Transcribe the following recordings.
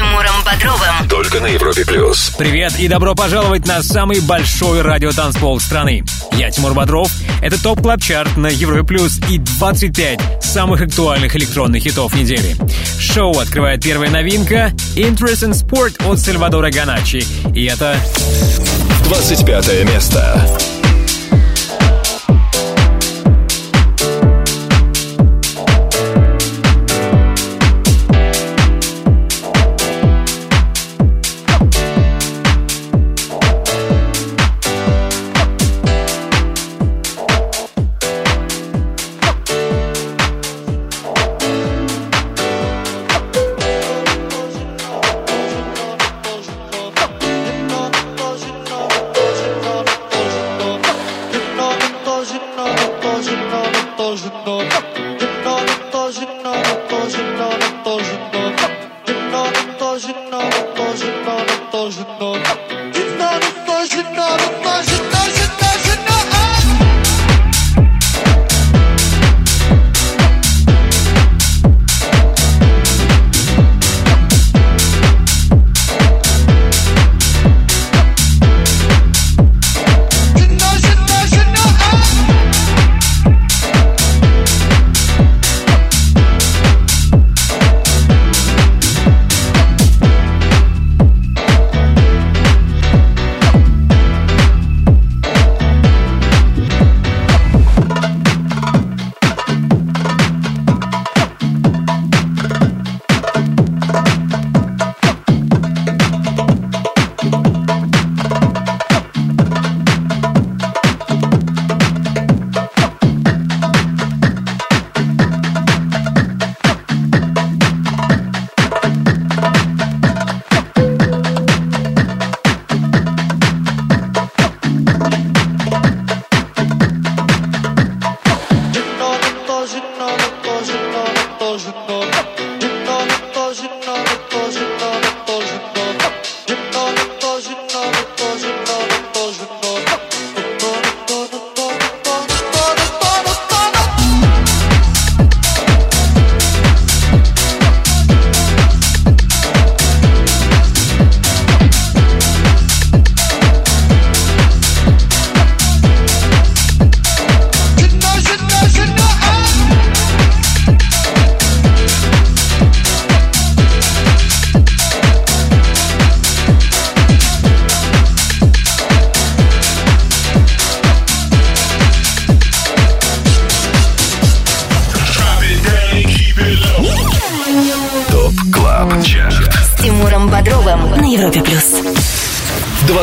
Тимуром Бодровым. Только на Европе Плюс. Привет и добро пожаловать на самый большой радиотанцпол страны. Я Тимур Бодров. Это Top Club Chart на Европе Плюс и 25 самых актуальных электронных хитов недели. Шоу открывает первая новинка Interest in Sport от Сальваторе Ганаччи. И это 25 место.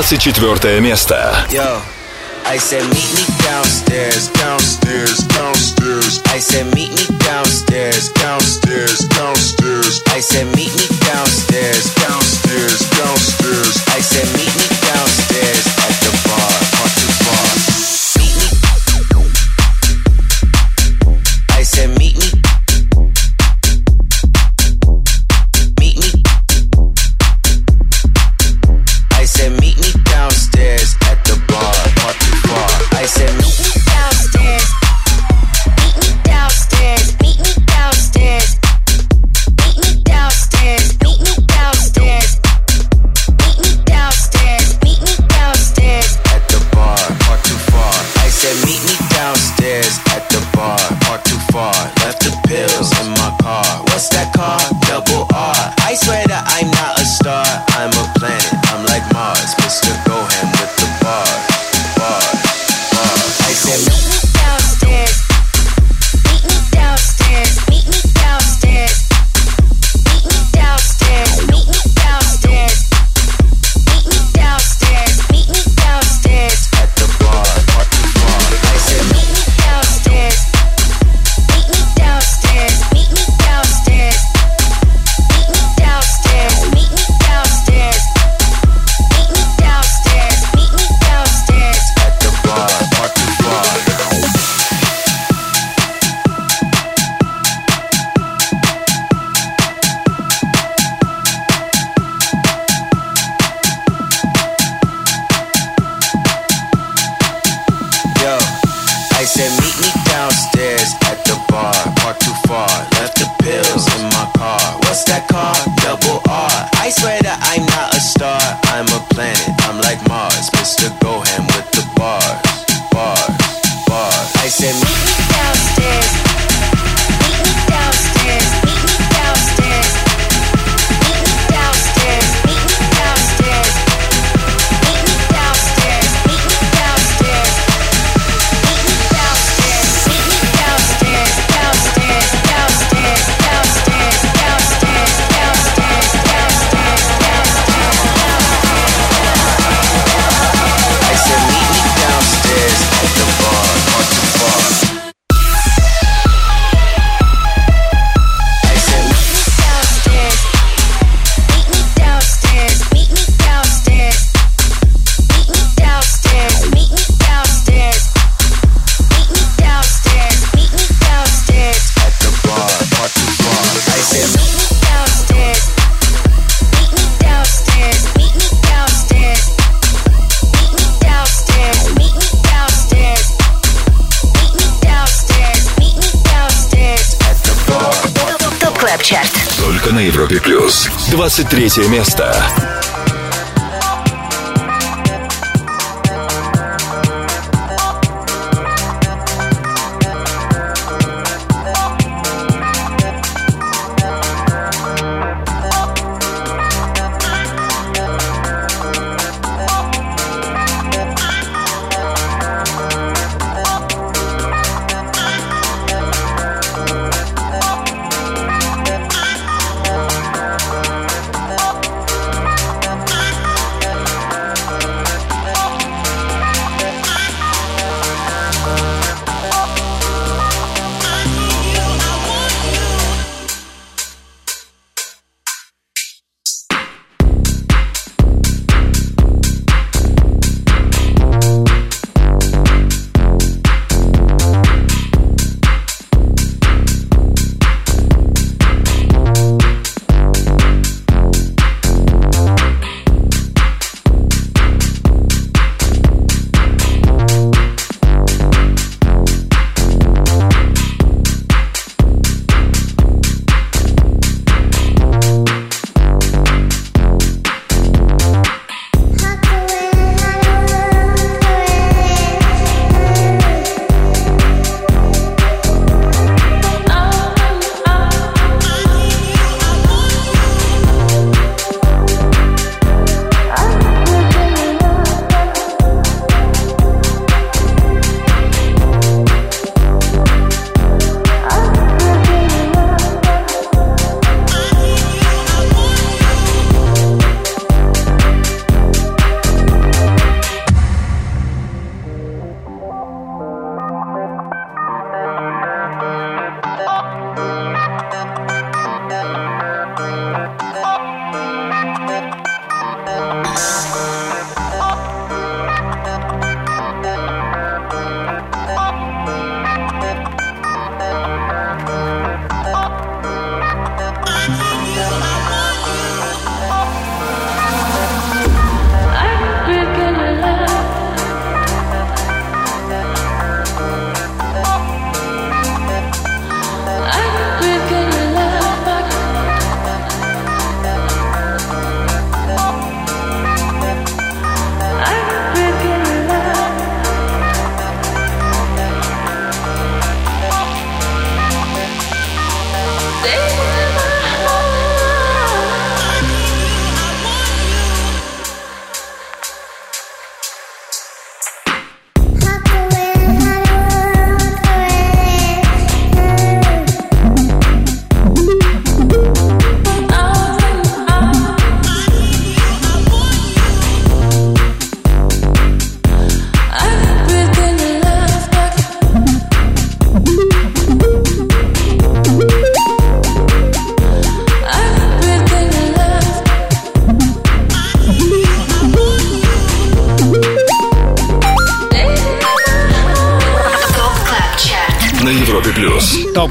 24 место. Yo, I said meet me downstairs, downstairs, downstairs. I said meet me downstairs, downstairs, downstairs. I said meet me downstairs, downstairs, downstairs. I said meet me downstairs at the bar, 23 место.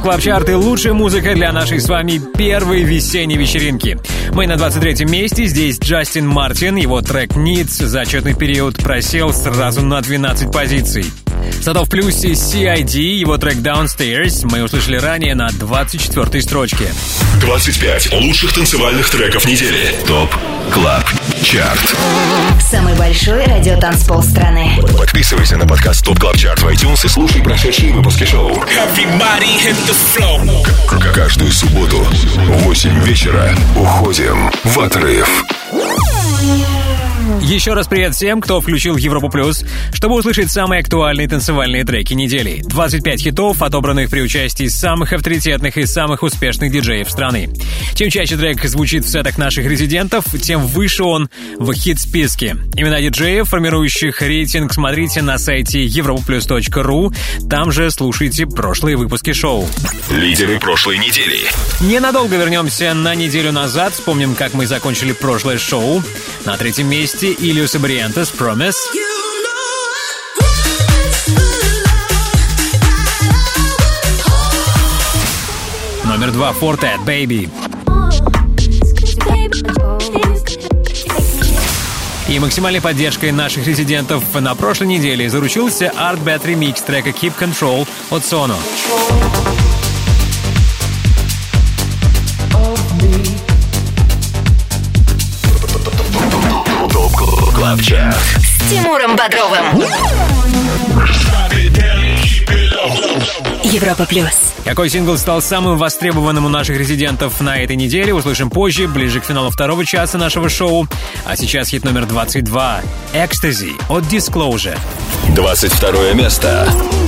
Club Chart и лучшая музыка для нашей с вами первой весенней вечеринки. Мы на 23-м месте, здесь Джастин Мартин, его трек «Needs» за отчетный период просел сразу на 12 позиций. Зато в плюсе CID, его трек Downstairs, мы услышали ранее на 24-й строчке. 25 лучших танцевальных треков недели. Top Club Chart. Самый большой радиотанцпол страны. Подписывайся на подкаст Top Club Chart в iTunes и слушай прошедшие выпуски шоу. Каждую субботу в 8 вечера уходим в отрыв. Еще раз привет всем, кто включил Европу Плюс, чтобы услышать самые актуальные танцевальные треки недели. 25 хитов, отобранных при участии самых авторитетных и самых успешных диджеев страны. Чем чаще трек звучит в сетах наших резидентов, тем выше он в хит-списке. Имена диджеев, формирующих рейтинг, смотрите на сайте europoplus.ru. Там же слушайте прошлые выпуски шоу. Лидеры прошлой недели. Ненадолго вернемся на неделю назад. Вспомним, как мы закончили прошлое шоу. На третьем месте Ильюс и Бриантес Promise. Номер два Fortet Baby. И максимальной поддержкой наших резидентов на прошлой неделе заручился Art Bat Remix трека Keep Control от Sono. ТОП КЛАБ ЧАРТ. С Тимуром Бодровым. Европа плюс. Какой сингл стал самым востребованным у наших резидентов на этой неделе, услышим позже, ближе к финалу второго часа нашего шоу. А сейчас хит номер 22 «Ecstasy» от Disclosure. 22 место. На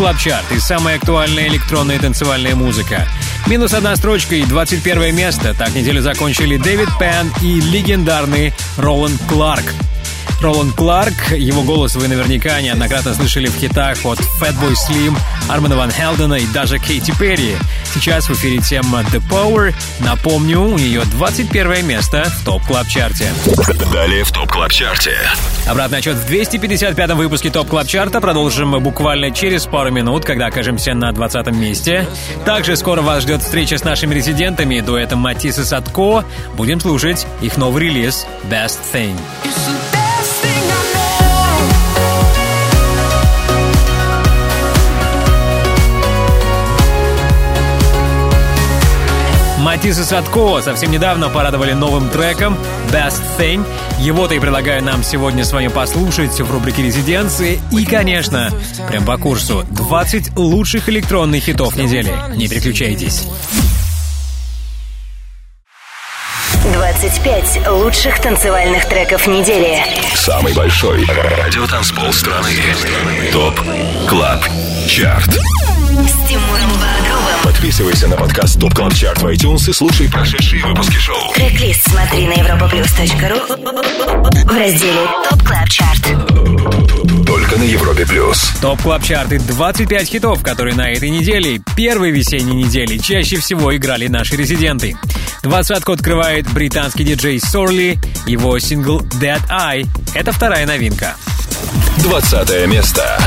Club Chart и самая актуальная электронная танцевальная музыка. Минус одна строчка и 21 место. Так неделю закончили Дэвид Пен и легендарный Роланд Кларк. Роланд Кларк, его голос вы наверняка неоднократно слышали в хитах от Fatboy Slim, Армана Ван Хелдена и даже Кейти Перри. Сейчас в эфире тема The Power. Напомню, у нее 21 место в Top Club Chart е. Далее в Top Club Chart е. Обратный отсчет в 255-м выпуске Top Club Chart а продолжим буквально через пару минут, когда окажемся на 20 месте. Также скоро вас ждет встреча с нашими резидентами, дуэтом Матисс и Садко. Будем слушать их новый релиз «Best Thing». Матисс и Садко совсем недавно порадовали новым треком «Best Thing». Его-то и предлагаю нам сегодня с вами послушать в рубрике «Резиденции». И, конечно, прям по курсу 20 лучших электронных хитов недели. Не переключайтесь. 25 лучших танцевальных треков недели. Самый большой радиотанцпол страны. Top Club Chart. С Тимуром. Подписывайся на подкаст Top Club Chart в iTunes и слушай прошедшие выпуски шоу. Трек-лист смотри на europaplus.ru в разделе Top Club Chart. Только на Европе плюс. Top Club Chart и 25 хитов, которые на этой неделе, первой весенней неделе, чаще всего играли наши резиденты. Двадцатку открывает британский диджей Сорли, его сингл Dead Eye. Это вторая новинка. Двадцатое место.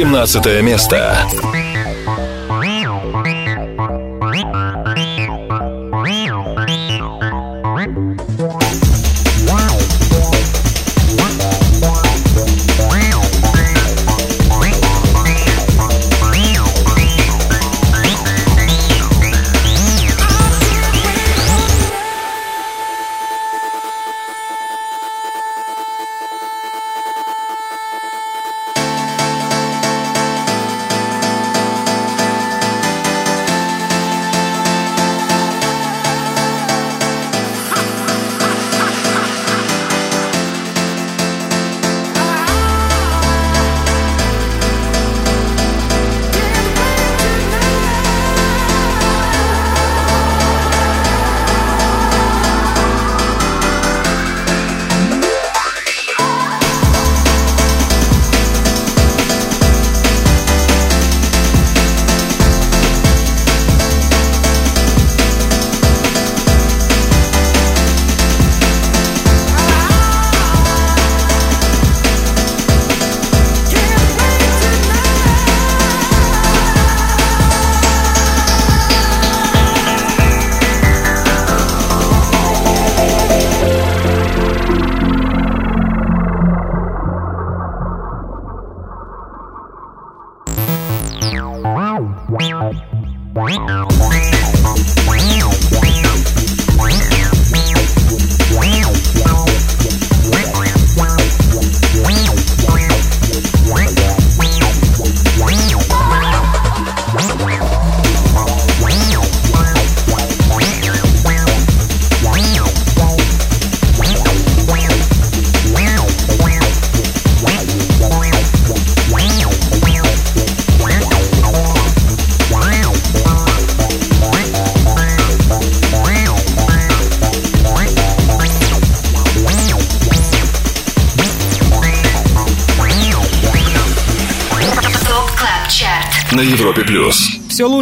17 место.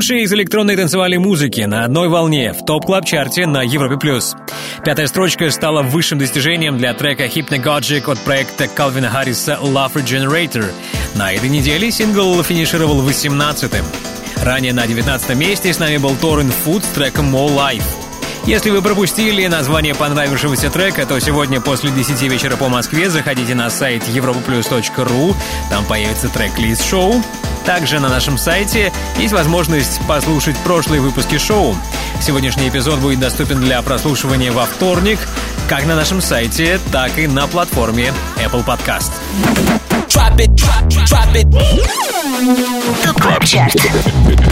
Все лучшее из электронной танцевальной музыки на одной волне в топ клаб чарте на Европе плюс. Пятая строчка стала высшим достижением для трека Hypnagogic от проекта Калвина Харриса Love Regenerator. На этой неделе сингл финишировал 18-м. Ранее на 19 месте с нами был Торрен Фуд с треком More Life. Если вы пропустили название понравившегося трека, то сегодня после 10 вечера по Москве заходите на сайт europaplus.ru, там появится трек-лист шоу. Также на нашем сайте есть возможность послушать прошлые выпуски шоу. Сегодняшний эпизод будет доступен для прослушивания во вторник, как на нашем сайте, так и на платформе Apple Podcast. Чарт.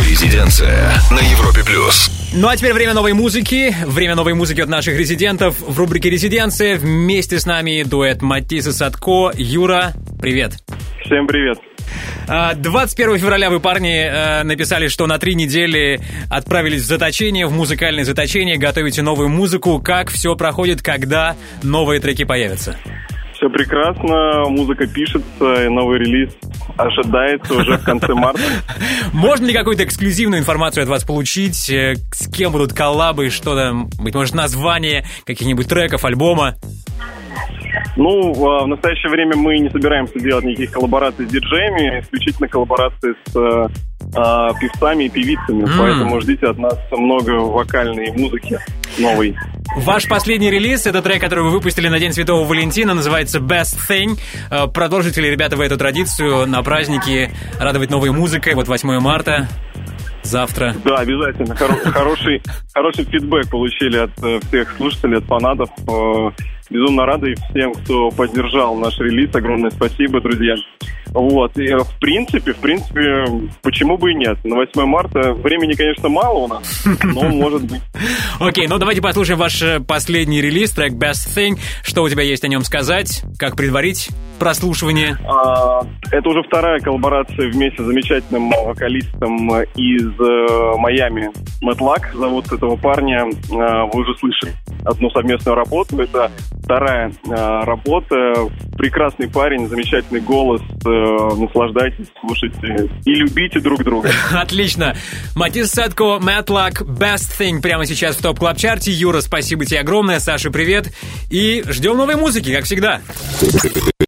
Резиденция на Европе плюс. Ну а теперь время новой музыки. Время новой музыки от наших резидентов. В рубрике «Резиденция» вместе с нами дуэт Матисса Садко. Юра, привет. Всем привет. А, 21 февраля вы, парни, э, написали, что на три недели отправились в заточение, в музыкальное заточение, готовите новую музыку. Как все проходит, когда новые треки появятся? Все прекрасно, музыка пишется, и новый релиз ожидается уже в конце марта. Можно ли какую-то эксклюзивную информацию от вас получить? Э, С кем будут коллабы, что там, быть может, название каких-нибудь треков, альбома? Ну, а, в настоящее время мы не собираемся делать никаких коллабораций с диджеями, исключительно коллаборации с э, а, певцами и певицами, М. поэтому ждите от нас много вокальной музыки новой. Ваш последний релиз — это трек, который вы выпустили на День Святого Валентина, называется Best Thing. Э, Продолжите ли, ребята, вы эту традицию на праздники радовать новой музыкой? Вот 8 марта, завтра. Да, обязательно. Хоро- хороший, хороший фидбэк получили от э, всех слушателей, от фанатов. Безумно рады всем, кто поддержал наш релиз. Огромное спасибо, друзья. Вот. И, э, в принципе, в принципе, почему бы и нет? На 8 марта времени, конечно, мало у нас, но может быть. Окей, ну давайте послушаем ваш э, последний релиз, трек Best Thing. Что у тебя есть о нем сказать? Как предварить прослушивание? А, Это уже вторая коллаборация вместе с замечательным вокалистом из э, Майами. Мэтт Лак зовут этого парня. Вы уже слышали одну совместную работу. Это вторая а, работа. Прекрасный парень, замечательный голос. Э, Наслаждайтесь, слушайте и любите друг друга. Отлично. Матис Садко, Мэтт Лак, Best Thing прямо сейчас в топ клаб чарте Юра, спасибо тебе огромное. Саша, привет. И ждем новой музыки, как всегда.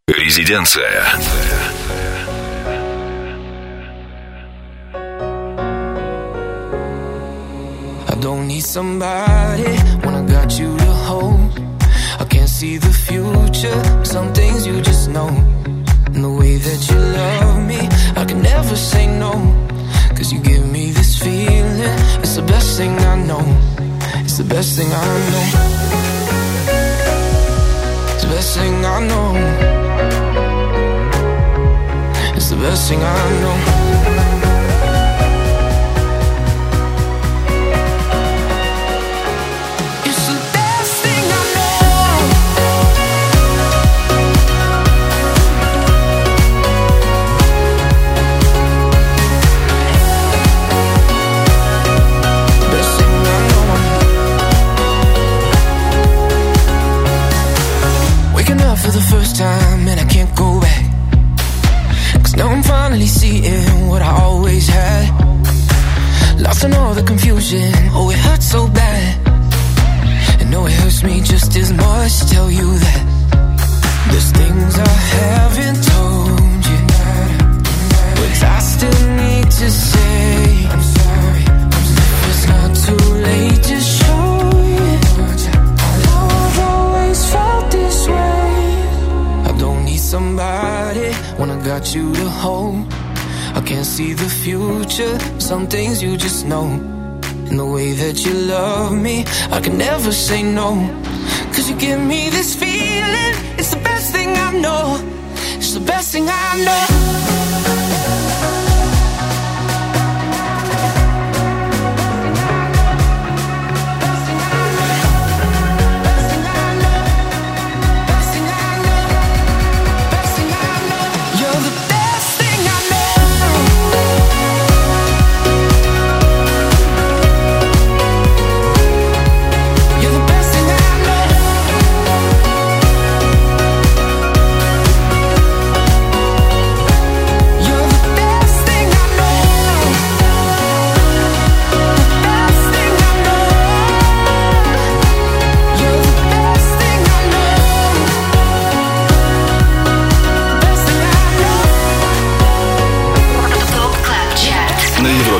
Резиденция. I don't need somebody got you to hold. I can't see the future, some things you just know. And the way that you love me, I can never say no. Cause you give me this feeling, it's the best thing I know. It's the best thing I know. It's the best thing I know. It's the best thing I know. Time and I can't go back. Cause now I'm finally seeing what I always had. Lost in all the confusion, oh, it hurts so bad. And no, it hurts me just as much to tell you that there's things I haven't told you. But I still need to say I'm sorry. It's not too late, just show know I've always felt this way. Somebody when I got you to hold. I can't see the future, some things you just know. And the way that you love me, I can never say no. Cause you give me this feeling, it's the best thing I know. It's the best thing I know.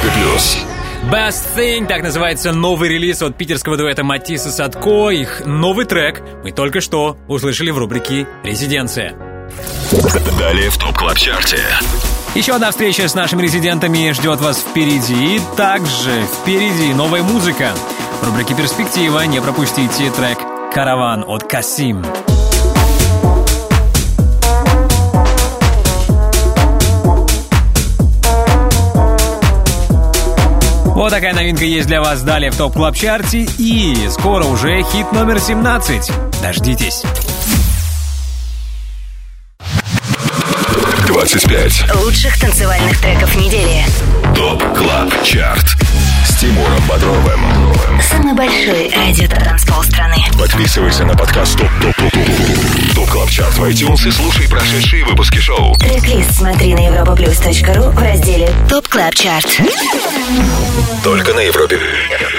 Плюс. Best Thing, так называется новый релиз от питерского дуэта Матисс и Садко. Их новый трек мы только что услышали в рубрике «Резиденция». Далее в Top Club Chart е. Еще одна встреча с нашими резидентами ждет вас впереди. И также впереди новая музыка. В рубрике «Перспектива» не пропустите трек «Караван» от Касим. Вот такая новинка есть для вас далее в Top Club Chart е. И скоро уже хит номер 17. Дождитесь. 25. Лучших танцевальных треков недели. Top Club Chart. С Тимуром Бодровым. Самый большой радиотанцпол страны. Подписывайся на подкаст Top Top Top Top Top Club Chart в iTunes и слушай прошедшие выпуски шоу. Трек-лист смотри на europaplus.ru в разделе Top Club Chart. Только на Европе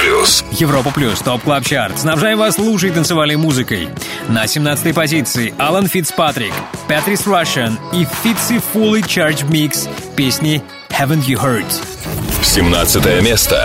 плюс. Европа плюс, топ клаб чарт. Снабжаем вас лучшей танцевальной музыкой. На 17 позиции Алан Фитцпатрик, Патрис Russian и Фитци Fully Charged Mix песни Haven't You Heard. 17 место.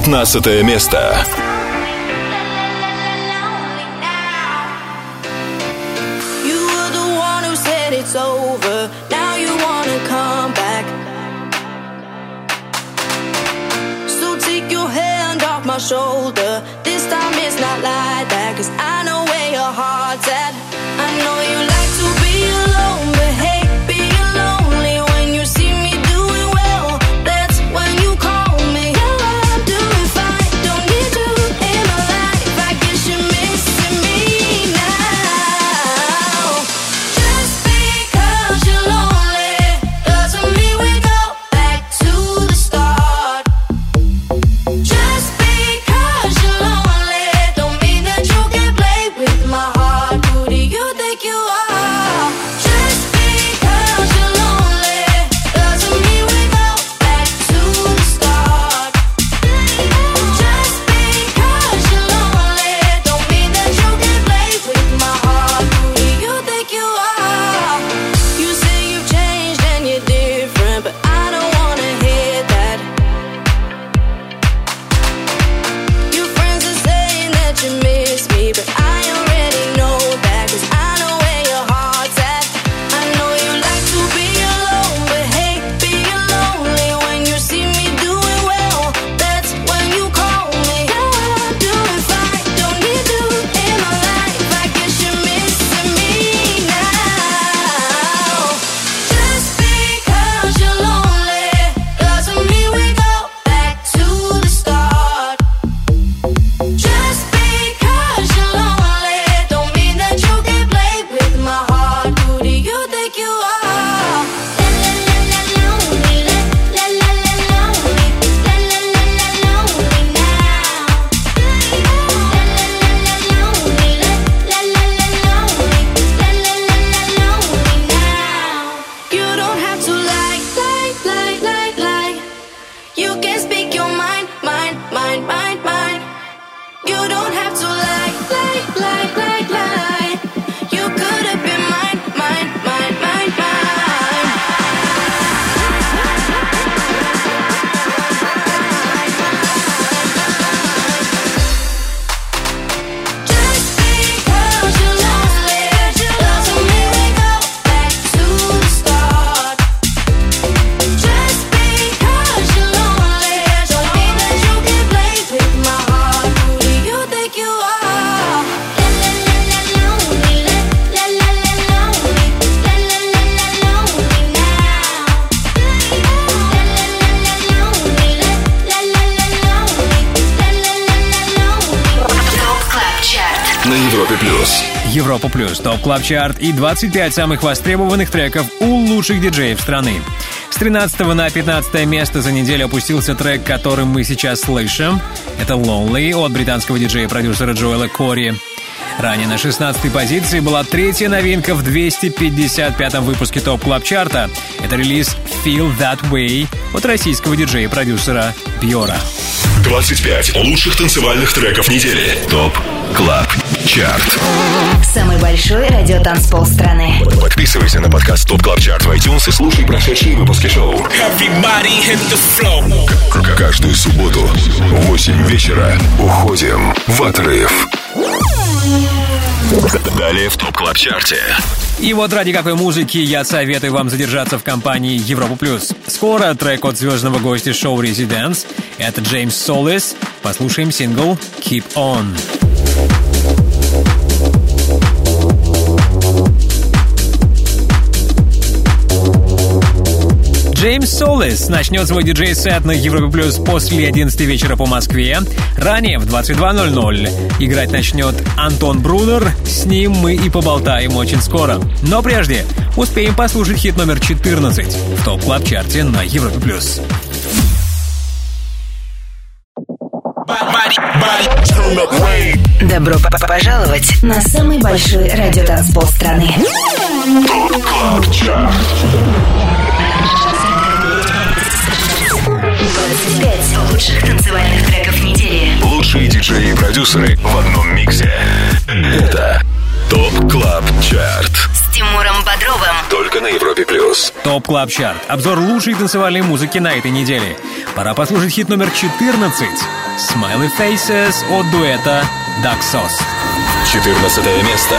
15 место. Club Chart и 25 самых востребованных треков у лучших диджеев страны. С 13 на 15 место за неделю опустился трек, который мы сейчас слышим. Это Lonely от британского диджея-продюсера Джоэла Кори. Ранее на 16 позиции была третья новинка в 255-м выпуске Top Club Chart а. Это релиз «Feel That Way» от российского диджея-продюсера Бьора. 25 лучших танцевальных треков недели. ТОП Club Chart. Самый большой радиотанцпол страны. Подписывайся на подкаст Top Club Chart в iTunes и слушай прошедшие выпуски шоу. Everybody hit the floor. Каждую субботу в 8 вечера уходим в отрыв. Далее в Top Club Chart е. И вот ради какой музыки я советую вам задержаться в компании Европа Плюс. Скоро трек от звездного гостя шоу «Residance». Это Джеймс Солис. Послушаем сингл «Keep On». Джеймс Солис начнет свой диджей-сет на Европе Плюс после 11 вечера по Москве. Ранее в 22.00 играть начнет Антон Брунер. С ним мы и поболтаем очень скоро. Но прежде успеем послушать хит номер 14 в Top Club Chart е на Европе Плюс. Добро п -п пожаловать на самый большой радиотанцпол страны. 25 лучших танцевальных треков недели. Лучшие диджеи и продюсеры в одном миксе. Это Top Club Chart с Тимуром Бодровым. Только на Европе Плюс. Top Club Chart. Обзор лучшей танцевальной музыки на этой неделе. Пора послушать хит номер 14. «Smiley Faces» от дуэта «Duck Sauce». 14 место.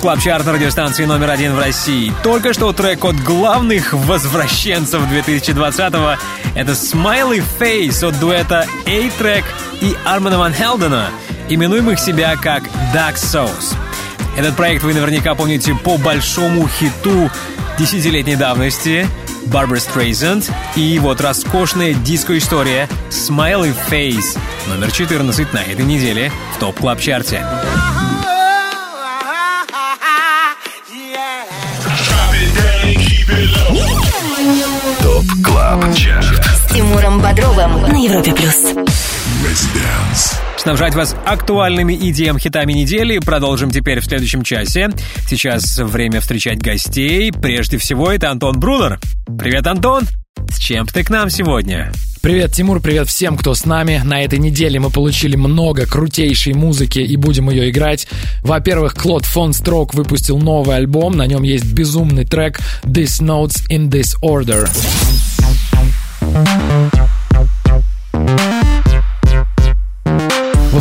Плюс. Это Top Club Chart на радиостанции номер один в России. Только что трек от главных возвращенцев 2020-го. Это Smiley Face от дуэта A-Trak и Армана Ван Хелдена, именуемых себя как Duck Sauce. Этот проект вы наверняка помните по большому хиту десятилетней давности Барбара Стрейзенд и вот роскошная диско-история Smiley Face номер 14 на этой неделе в ТОП Снабжать вас актуальными идеям хитами недели продолжим теперь в следующем часе. Сейчас время встречать гостей. Прежде всего, это Антон Брунер. Привет, Антон! С чем ты к нам сегодня? Привет, Тимур, привет всем, кто с нами. На этой неделе мы получили много крутейшей музыки и будем ее играть. Во-первых, Клод фон Строк выпустил новый альбом, на нем есть безумный трек «This Notes in This Order».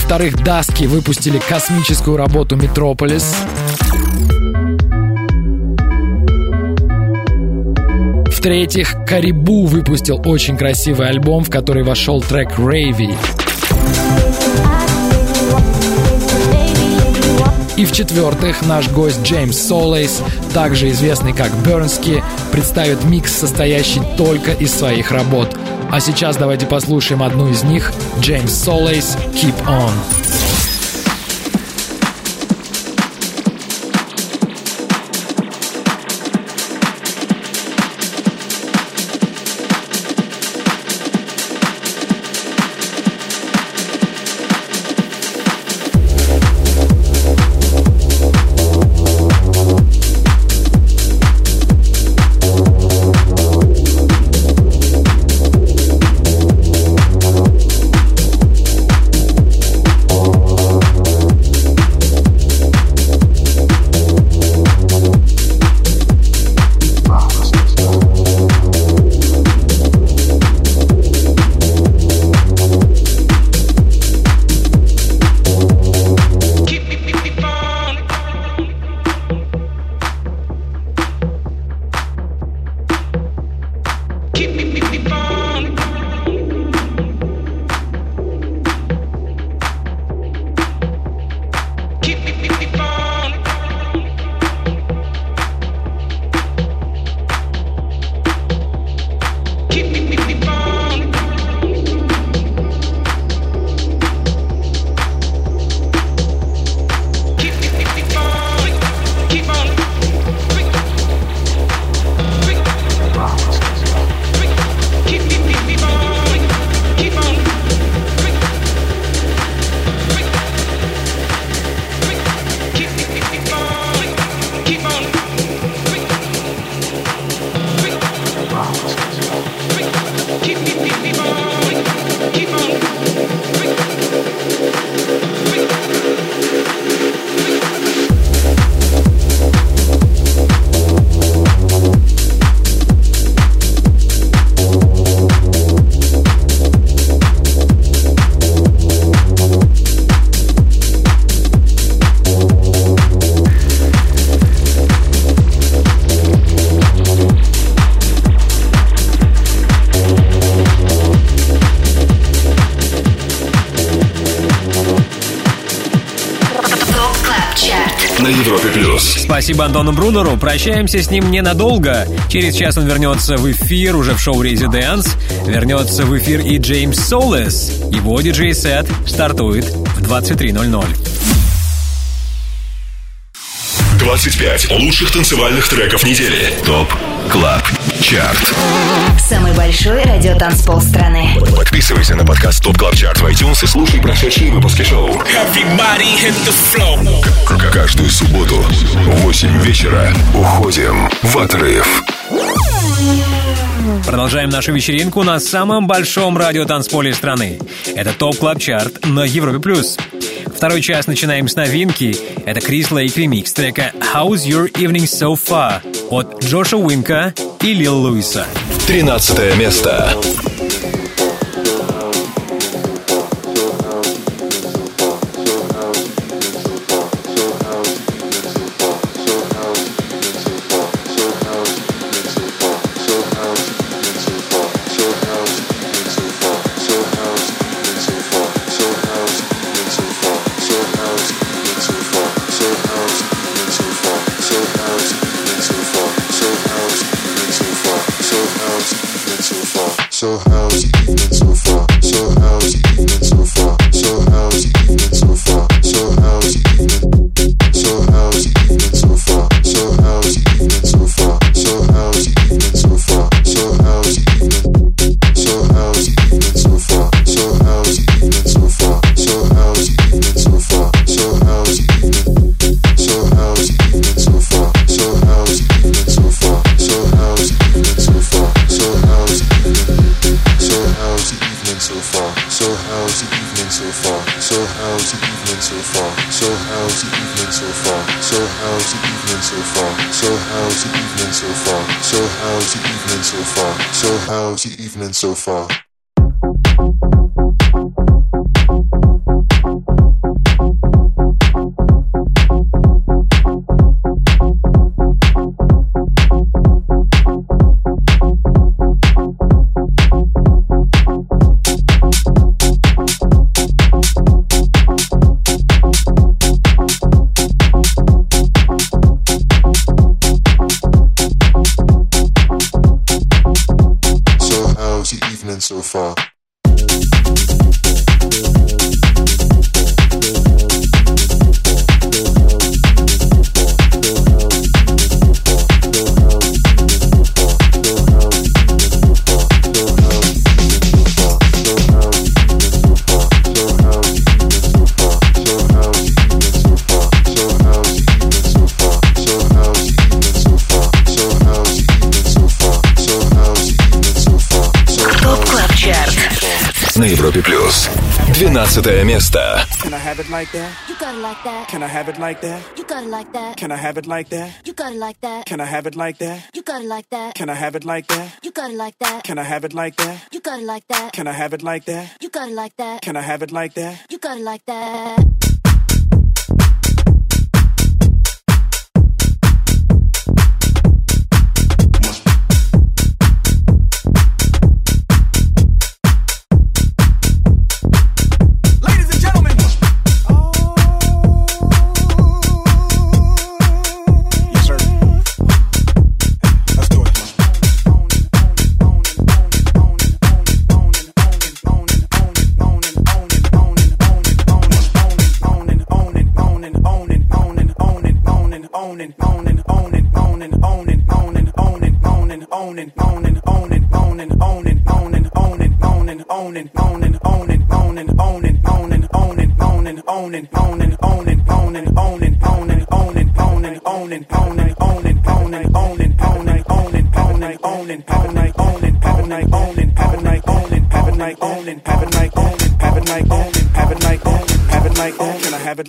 Во-вторых, Даски выпустили космическую работу «Метрополис». В-третьих, Карибу выпустил очень красивый альбом, в который вошел трек «Ravy». И в-четвертых, наш гость Джеймс Солейс, также известный как Бернски, представит микс, состоящий только из своих работ. А сейчас давайте послушаем одну из них, Джеймс Солейс «Keep On». Спасибо Антону Брунеру. Прощаемся с ним ненадолго. Через час он вернется в эфир уже в шоу Residence. Вернется в эфир и Джеймс Солес. Его диджей-сет стартует в 23.00. 25 лучших танцевальных треков недели. ТОП КЛАБ ЧАРТ большой радиотанцпол страны. Подписывайся на подкаст ТОП КЛАБ ЧАРТ в iTunes и слушай прошедшие выпуски шоу. Каждую субботу в 8 вечера уходим в отрыв. Продолжаем нашу вечеринку на самом большом радиотанцполе страны. Это Top Club Chart на Европе Плюс. Второй час начинаем с новинки. Это Крис Лейк ремикс трека «How's Your Evening So Far» от Джоша Уинка и Лил Луиса. 13 место. Monster. Can I have it like that? You got it like that. Can I have it like that? You got it like that. Can I have it like that? You got it like that. Can I have it like that? You got it like that. Can I have it like that? You got it like that. Can I have it like that? You got it like that. Can I have it like that? You got it like that. Can I have it like that? You got it like that.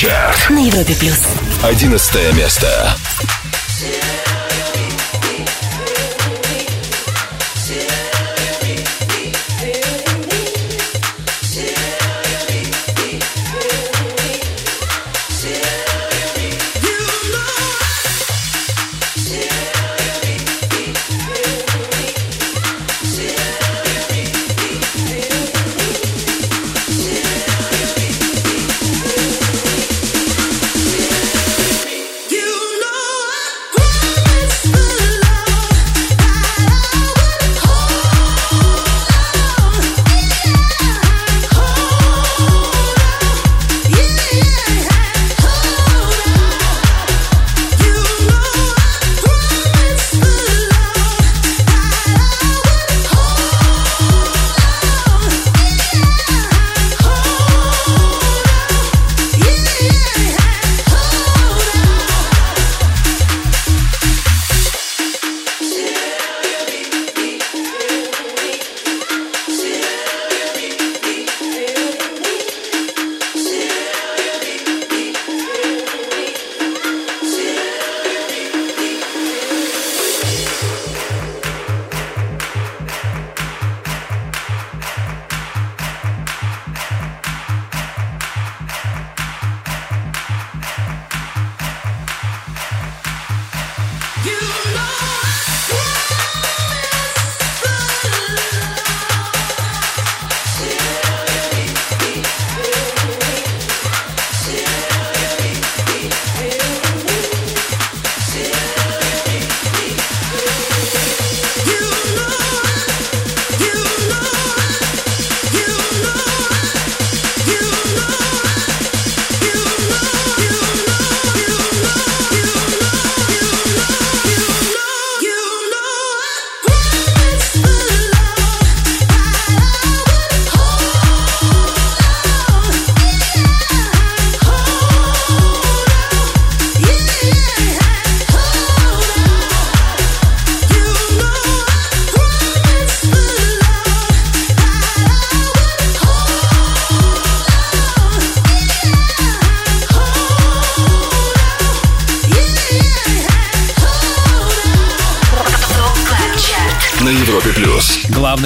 ЧАРТ. На Европе плюс. Одиннадцатое место.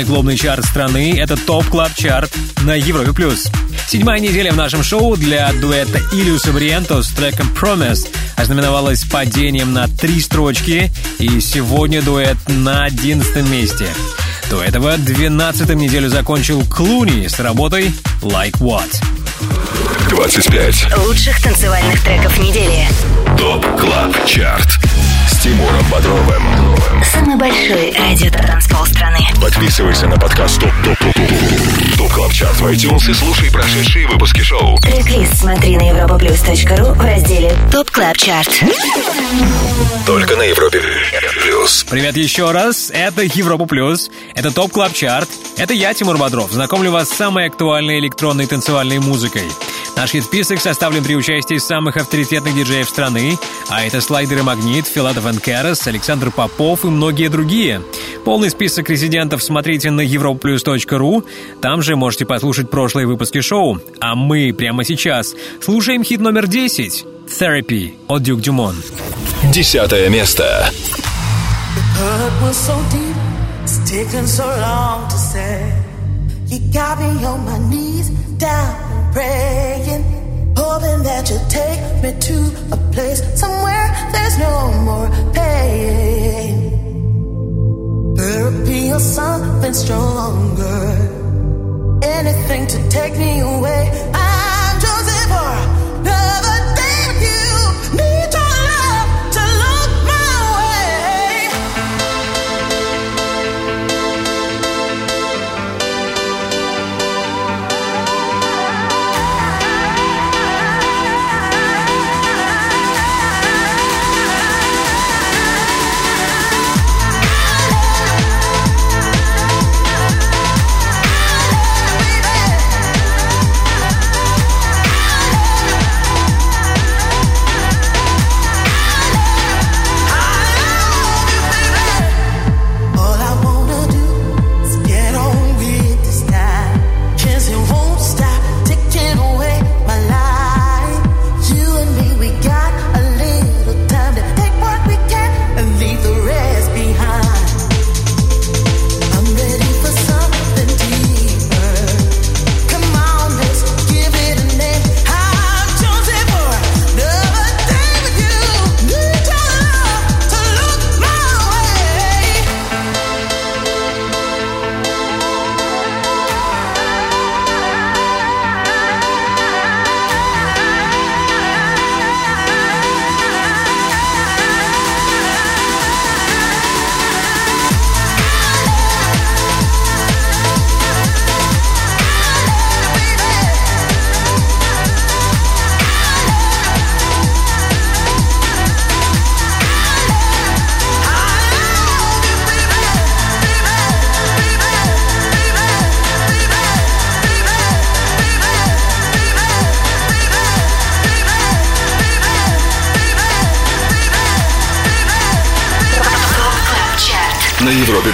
Главный клубный чарт страны — это TOP Club Chart на Европе+. плюс. Седьмая неделя в нашем шоу для дуэта Ilyus и Barrientos с треком Promise ознаменовалась падением на три строчки, и сегодня дуэт на одиннадцатом месте. До этого 12 неделю закончил Cloonee с работой Like What. 25. Лучших танцевальных треков недели. TOP CLUB CHART. Тимуром Бодровым. Самый большой радиотанцпол страны. Подписывайся на подкаст TOP TOP TOP TOP TOP CLUB CHART в iTunes и слушай прошедшие выпуски шоу. Трек-лист смотри на europaplus.ru в разделе ТОП Клаб Чарт. Только на Европе плюс. Привет еще раз, это Европа Плюс, это TOP Club Chart, это я, Тимур Бодров, знакомлю вас с самой актуальной электронной танцевальной музыкой. Наш хит-список составлен при участии самых авторитетных диджеев страны, а это слайдеры Магнит, Филадов Керес, Александр Попов и многие другие. Полный список резидентов смотрите на europaplus.ru, там же можете послушать прошлые выпуски шоу. А мы прямо сейчас слушаем хит номер 10 «Therapy» от Дюк Дюмон. Десятое место. hurt was so deep, so long to say. You got me on my knees, down and praying, hoping that you'll take me to a place somewhere there's no more pain. Therapy or something stronger, anything to take me away. I'm choosing for another day you. Need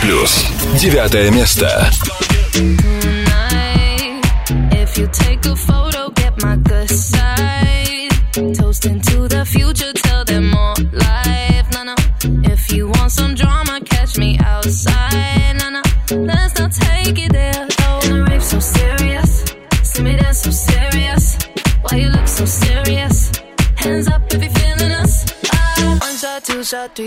плюс. Девятое место.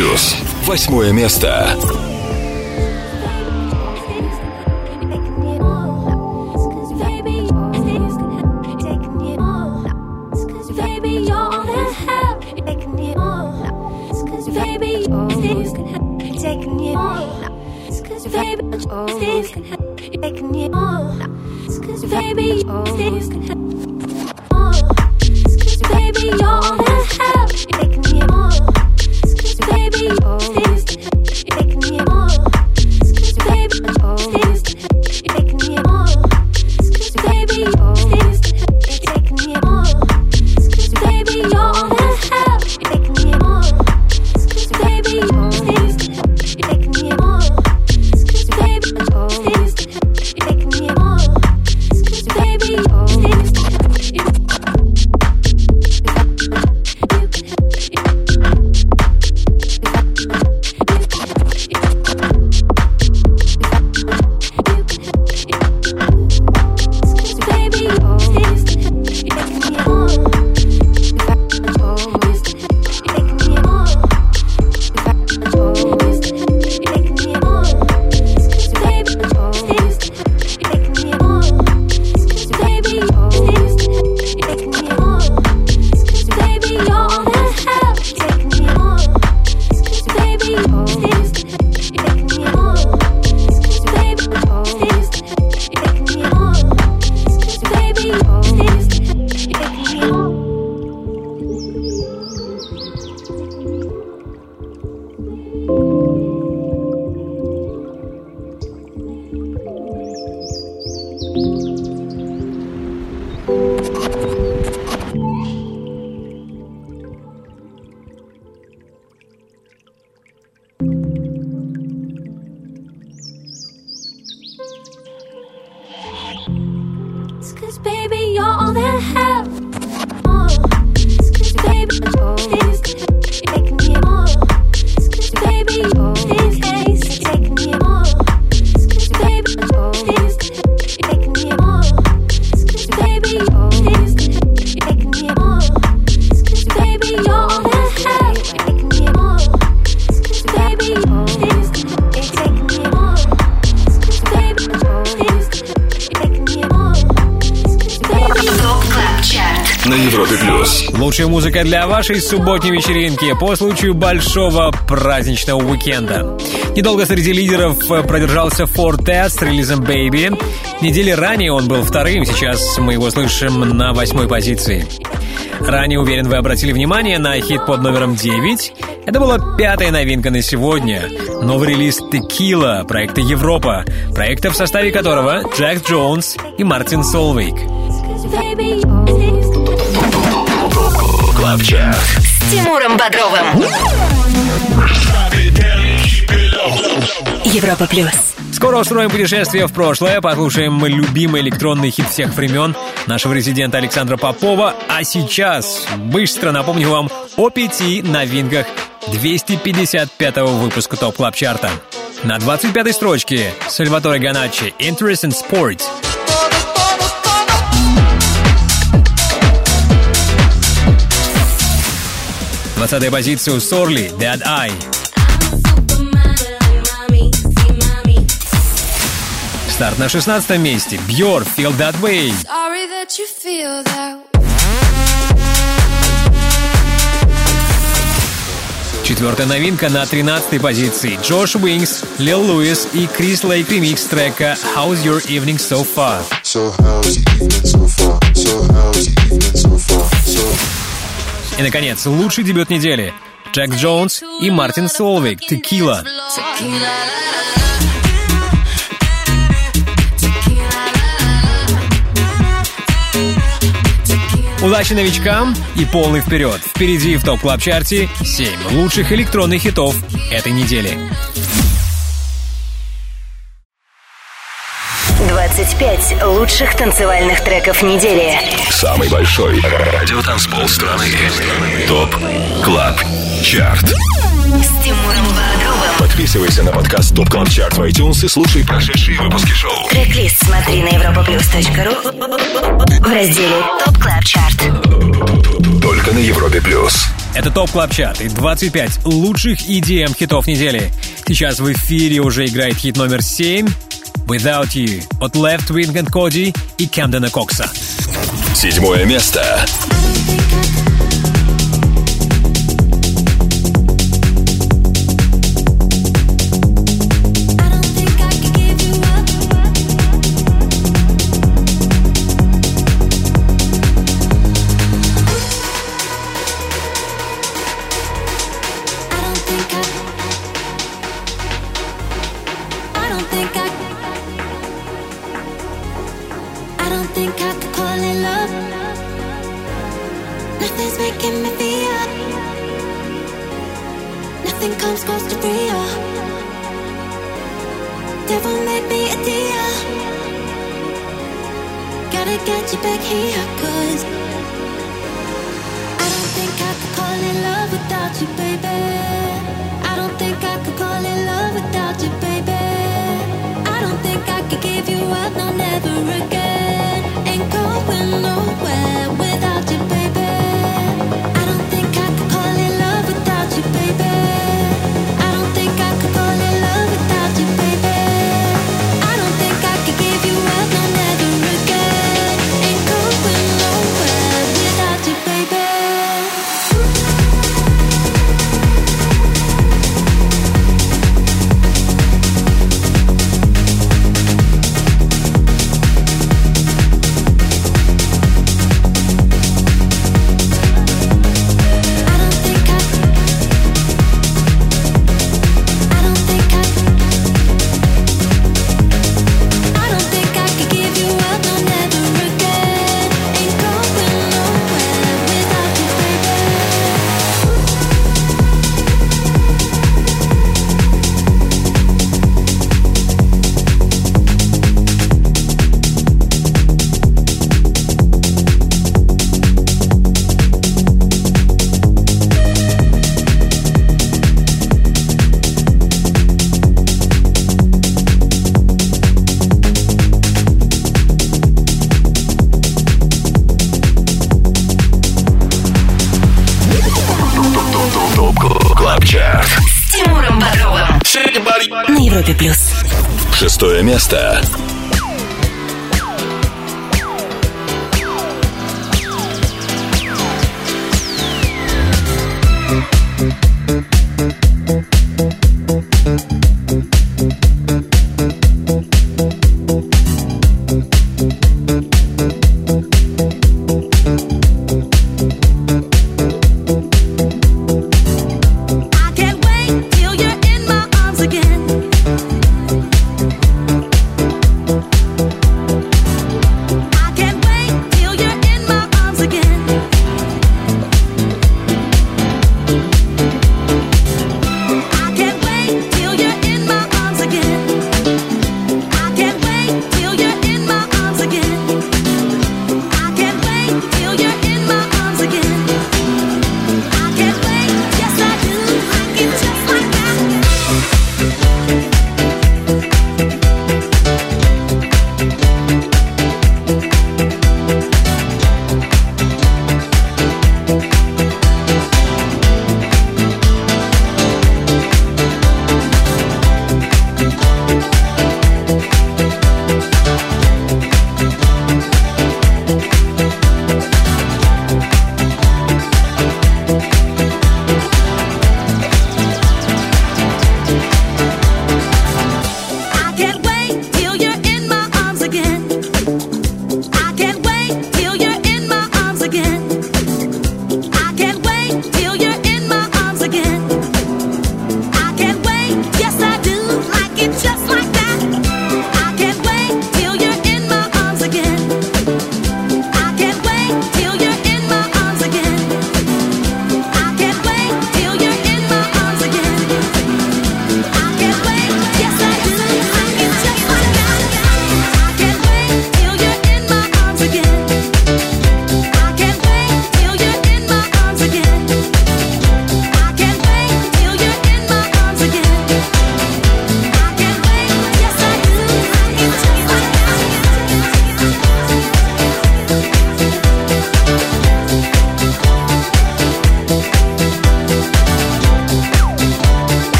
плюс. Восьмое место. Baby, oh. Музыка для вашей субботней вечеринки по случаю большого праздничного уикенда. Недолго среди лидеров э, продержался Forte с релизом Baby. Недели ранее он был вторым, сейчас мы его слышим на восьмой позиции. Ранее, уверен, вы обратили внимание на хит под номером 9. Это была пятая новинка на сегодня. Новый релиз Tequila проекта Европа, проекта в составе которого Джек Джонс и Мартин Солвейк. Club Chart. С Тимуром Бодровым. Европа плюс. Скоро устроим путешествие в прошлое, послушаем любимый электронный хит всех времен нашего резидента Александра Попова. А сейчас быстро напомню вам о пяти новинках 255-го выпуска TOP Club Chart а. На 25-й строчке Salvatore Ganacci «Interest in Sport». Двадцатая позиция у Сорли «Dead Eye». Старт на 16 месте. Бьор «Feel That Way». Sorry that you feel that Четвертая новинка на 13 позиции. Джош Уингс, Лил Луис и Крис Лейк ремикс трека «How's Your Evening So Far». So how's your evening so far? So how's your evening so far? И, наконец, лучший дебют недели. Jax Jones и Martin Solveig «Tequila». Удачи новичкам и полный вперед. Впереди в TOP Club Chart е 7 лучших электронных хитов этой недели. 25 лучших танцевальных треков недели. Самый большой радиотанцпол страны. ТОП Клаб Чарт. С Тимуром Бодровым. Подписывайся на подкаст TOP Club Chart в iTunes и слушай прошедшие выпуски шоу. Трек-лист смотри на europaplus.ru в разделе ТОП Клаб Чарт. Только на Европе плюс. Это TOP Club Chart и 25 лучших EDM хитов недели. Сейчас в эфире уже играет хит номер 7 «Without You» от Left Wing and Cody и Camden Кокса. Седьмое место.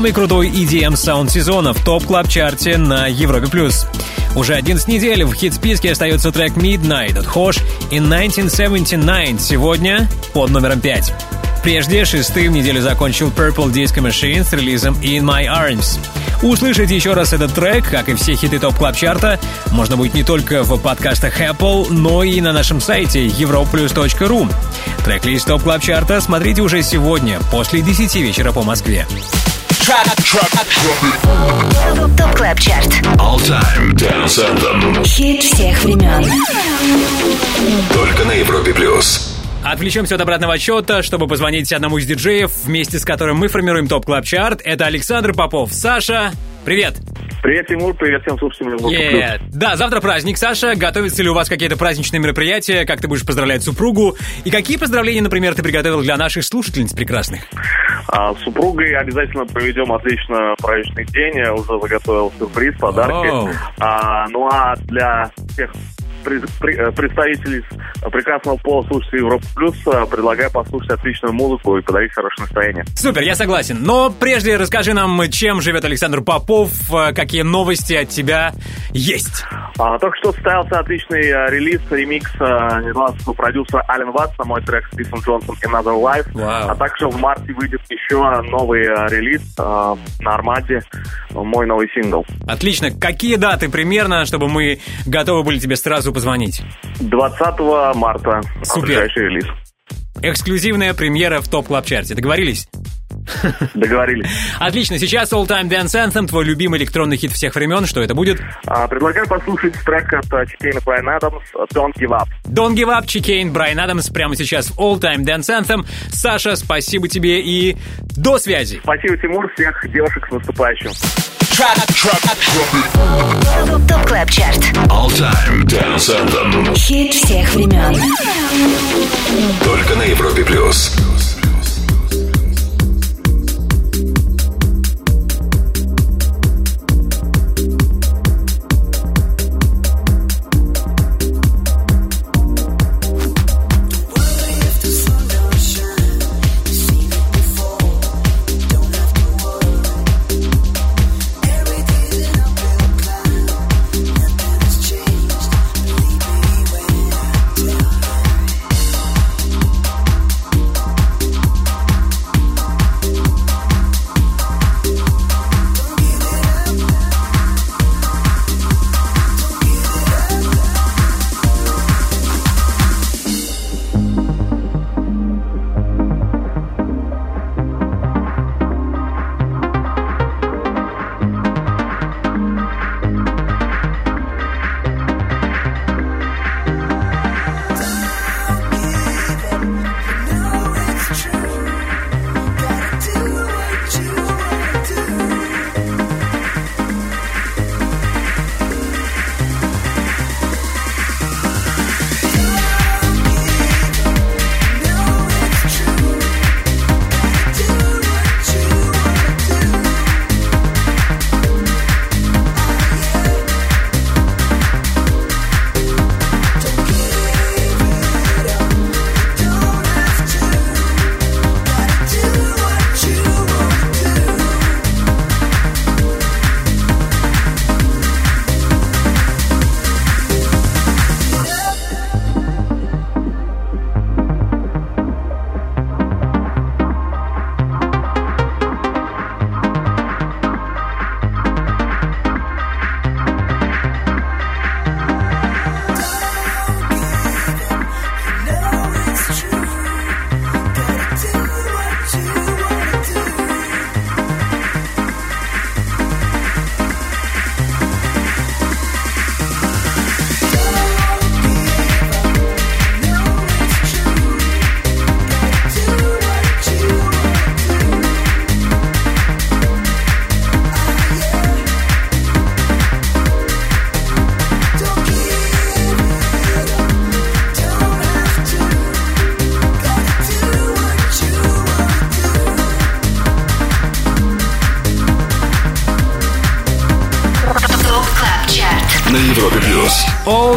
Самый крутой EDM саунд сезона в топ клаб чарте на Европе плюс. Уже 11 недель в хит-списке остается трек Midnight от Хош и 1979 сегодня под номером 5. Прежде шестым неделю закончил Purple Disco Machine с релизом In My Arms. Услышать еще раз этот трек, как и все хиты топ клаб чарта можно будет не только в подкастах Apple, но и на нашем сайте europlus.ru. Трек-лист Top Club Chart а смотрите уже сегодня, после 10 вечера по Москве. Top Club Chart. All Time Dance Anthem. Хит всех времен. Только на Европе плюс. Отвлечемся от обратного отсчета, чтобы позвонить одному из диджеев, вместе с которым мы формируем Top Club Chart Это Александр Попов. Саша, привет! Привет, Тимур, привет всем слушателям Yeah. Да, завтра праздник, Саша. Готовятся ли у вас какие-то праздничные мероприятия? Как ты будешь поздравлять супругу? И какие поздравления, например, ты приготовил для наших слушательниц прекрасных? А, с супругой обязательно проведем отлично праздничный день. Я уже заготовил сюрприз, подарки. Оу. А, ну а для всех представителей с- прекрасного пола слушателей Европы Плюс э, предлагаю послушать отличную музыку и подарить хорошее настроение. Супер, я согласен. Но прежде расскажи нам, чем живет Александр Попов, э, какие новости от тебя есть. А, только что состоялся отличный э, релиз, ремикс э, нидерландского продюсера Ален Ватса, мой трек с Крисом Джонсом Another Life. Вау. А также в марте выйдет еще новый э, релиз э, на Армаде, э, мой новый сингл. Отлично. Какие даты примерно, чтобы мы готовы были тебе сразу позвонить? 20 марта Супер. ближайший релиз. Эксклюзивная премьера в топ клаб чарте Договорились? Договорились. Отлично. Сейчас All Time Dance Anthem, твой любимый электронный хит всех времен. Что это будет? А, предлагаю послушать трек от Chicane Bryan Adams «Don't Give Up». Don't Give Up, Chicane, Bryan Adams прямо сейчас в All Time Dance Anthem. Саша, спасибо тебе и до связи. Спасибо, Тимур, всех девушек с наступающим. Top Club Chart. All Time Dance Anthem. Хит всех времен. Только на Европе плюс.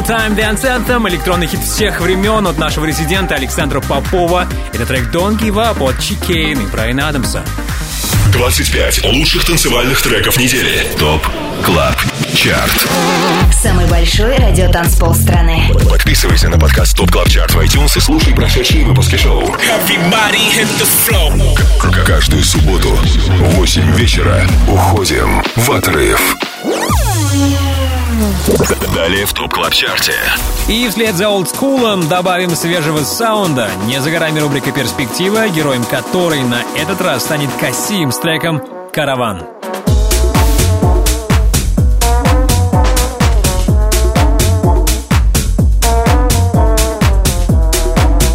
Time Dance Anthem, электронный хит всех времен от нашего резидента Александра Попова. Это трек Don't Give Up от Чикейн и Брайана Адамса. 25 лучших танцевальных треков недели. ТОП КЛАБ ЧАРТ. Самый большой радиотанцпол страны. Подписывайся на подкаст ТОП КЛАБ ЧАРТ в iTunes и слушай прошедшие выпуски шоу. Каждую субботу в 8 вечера уходим в отрыв. Далее в ТОП КЛАБ ЧАРТе. И вслед за олдскулом добавим свежего саунда. Не за горами рубрика «Перспектива», героем которой на этот раз станет Касим с треком «Караван».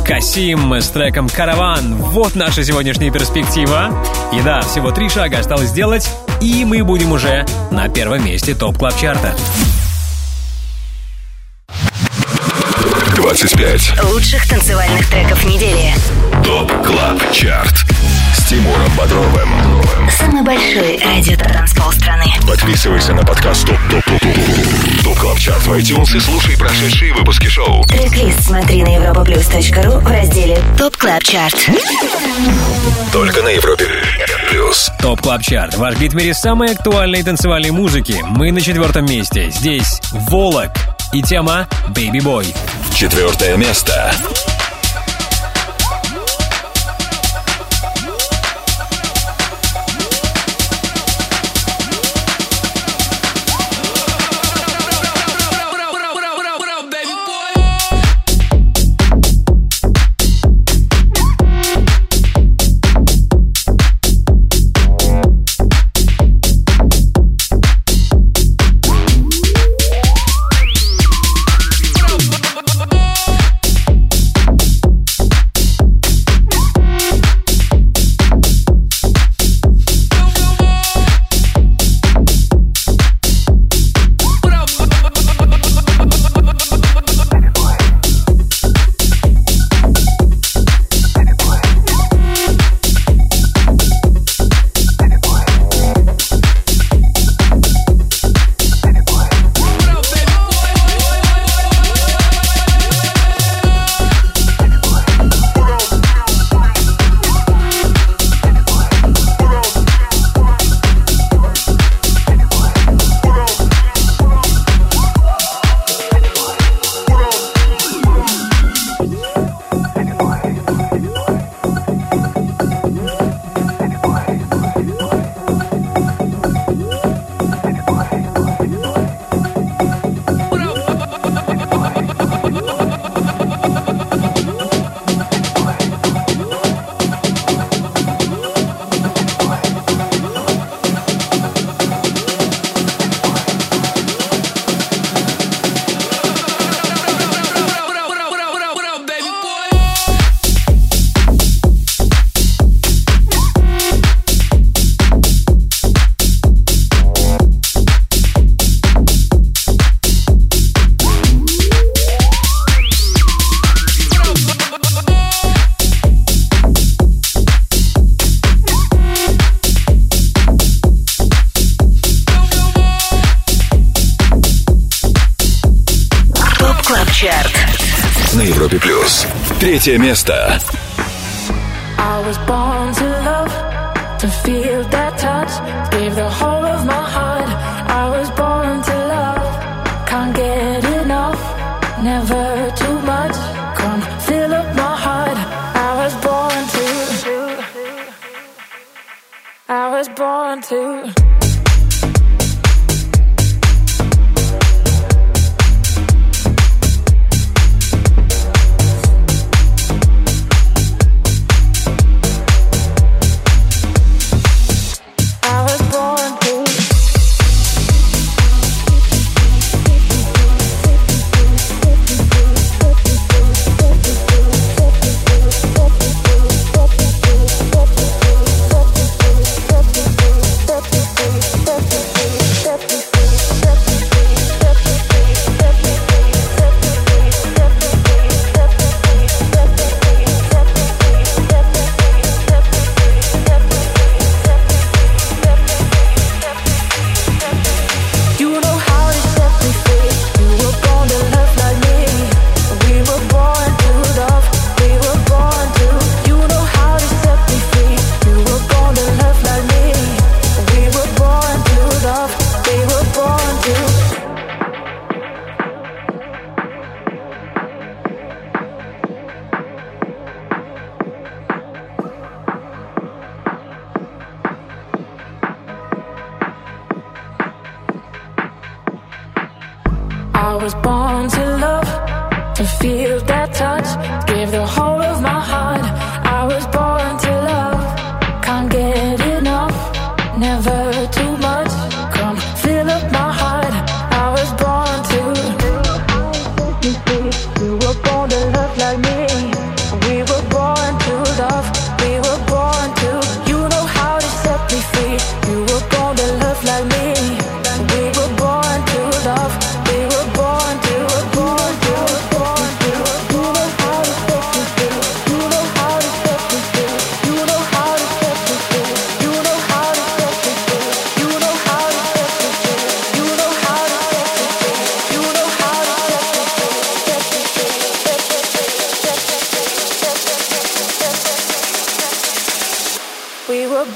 Касим с треком «Караван». Вот наша сегодняшняя перспектива. И да, всего три шага осталось сделать, и мы будем уже на первом месте Top Club Chart а 25 Лучших танцевальных треков недели. ТОП CLUB CHART с Тимуром Бодровым. Самый большой радиотанцпол страны. Подписывайся на подкаст TOP TOP TOP TOP TOP CLUB CHART в iTunes и слушай прошедшие выпуски шоу. Трек-лист смотри на europaplus.ru в разделе TOP Club Chart. Только на Европе плюс. Top Club Chart. Ваш в мире самой актуальной танцевальной музыки. Мы на четвертом месте. Здесь Volac и тема Baby Boy. Четвертое место. Третье место.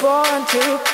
Born to.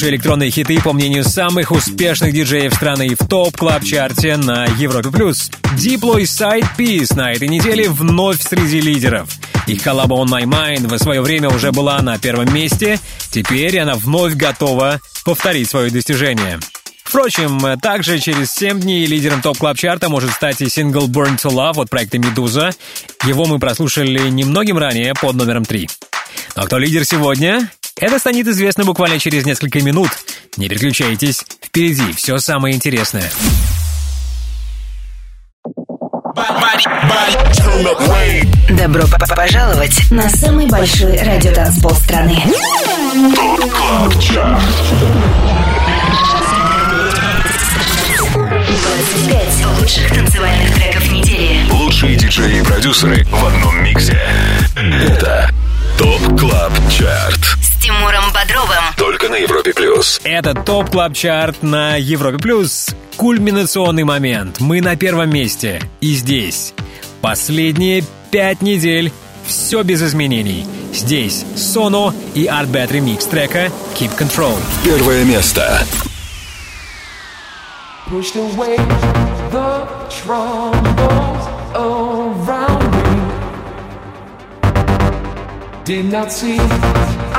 Лучшие электронные хиты, по мнению самых успешных диджеев страны в Top Club Chart е на Европе+. плюс. Diplo и Sidepiece на этой неделе вновь среди лидеров. Их коллаба On My Mind в свое время уже была на первом месте, теперь она вновь готова повторить свое достижение. Впрочем, также через 7 дней лидером Top Club Chart а может стать и сингл Born to Love от проекта «Meduza». Его мы прослушали немногим ранее под номером 3. Но кто лидер сегодня? Это станет известно буквально через несколько минут. Не переключайтесь, впереди все самое интересное. Добро п- п- пожаловать на самый большой радиотанцпол страны. 25 лучших танцевальных треков недели. Лучшие диджеи и продюсеры в одном миксе. Это ТОП КЛАБ ЧАРТ. Тимуром Бодровым. Только на Европе плюс. Это топ клаб чарт на Европе плюс. Кульминационный момент. Мы на первом месте. И здесь. Последние пять недель. Все без изменений. Здесь Соно и Art Bat ремикс трека Keep Control. Первое место. pushed away the troubles around me. Did not see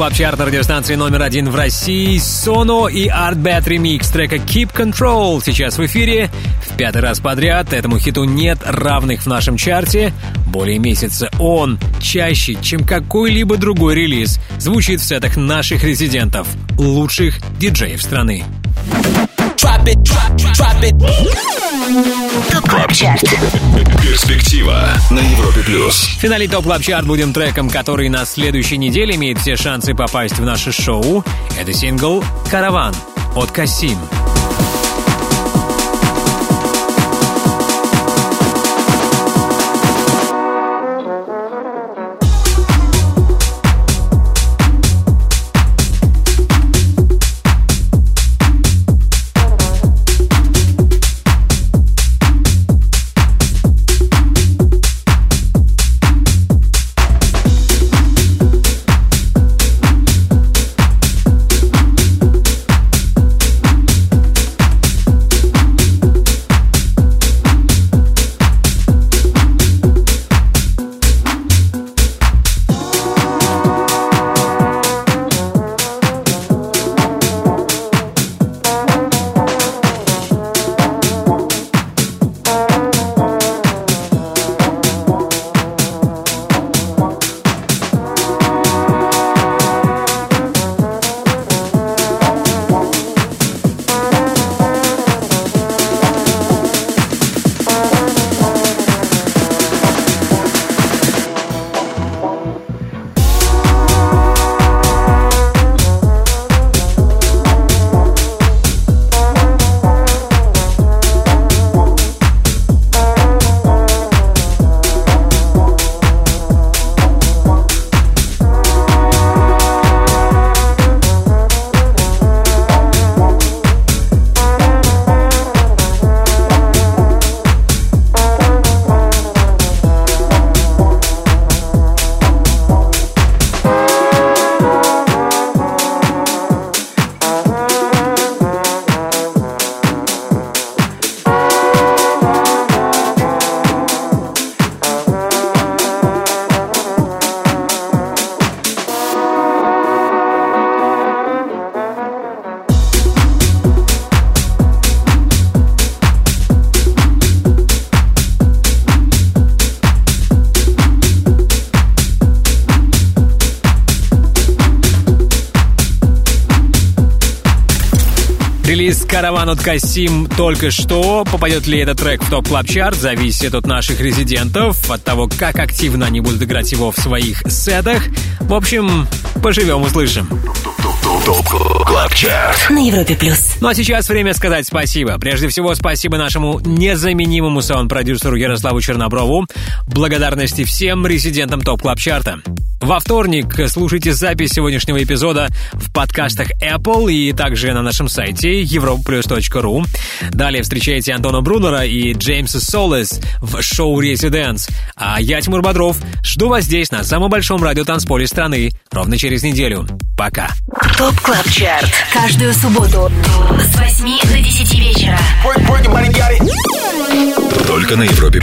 Это Top Club Chart радиостанции номер один в России. Sono и Artbat ремикс трека Keep Control сейчас в эфире. В пятый раз подряд этому хиту нет равных в нашем чарте. Более месяца он чаще, чем какой-либо другой релиз, звучит в сетах наших резидентов, лучших диджеев страны. Top Club Chart. Перспектива на Европе плюс. В финале топ клаб чарт будем треком, который на следующей неделе имеет все шансы попасть в наше шоу. Это сингл «Караван» от Касим. Релиз «Caravan от Касим» только что. Попадет ли этот трек в Top Club Chart зависит от наших резидентов, от того, как активно они будут играть его в своих сетах. В общем, поживем, услышим. На Европе плюс. Ну а сейчас время сказать спасибо. Прежде всего, спасибо нашему незаменимому саунд-продюсеру Ярославу Черноброву. Благодарности всем резидентам TOP Club Chart а. Во вторник слушайте запись сегодняшнего эпизода в подкастах Apple и также на нашем сайте europaplus.ru. Далее встречайте Антона Брунера и Джеймса Солес в шоу «Residence». А я, Тимур Бодров, жду вас здесь, на самом большом радиотанцполе страны, ровно через неделю. Пока. TOP Club Chart. Каждую субботу с 8 до 10 вечера. Только на Европе.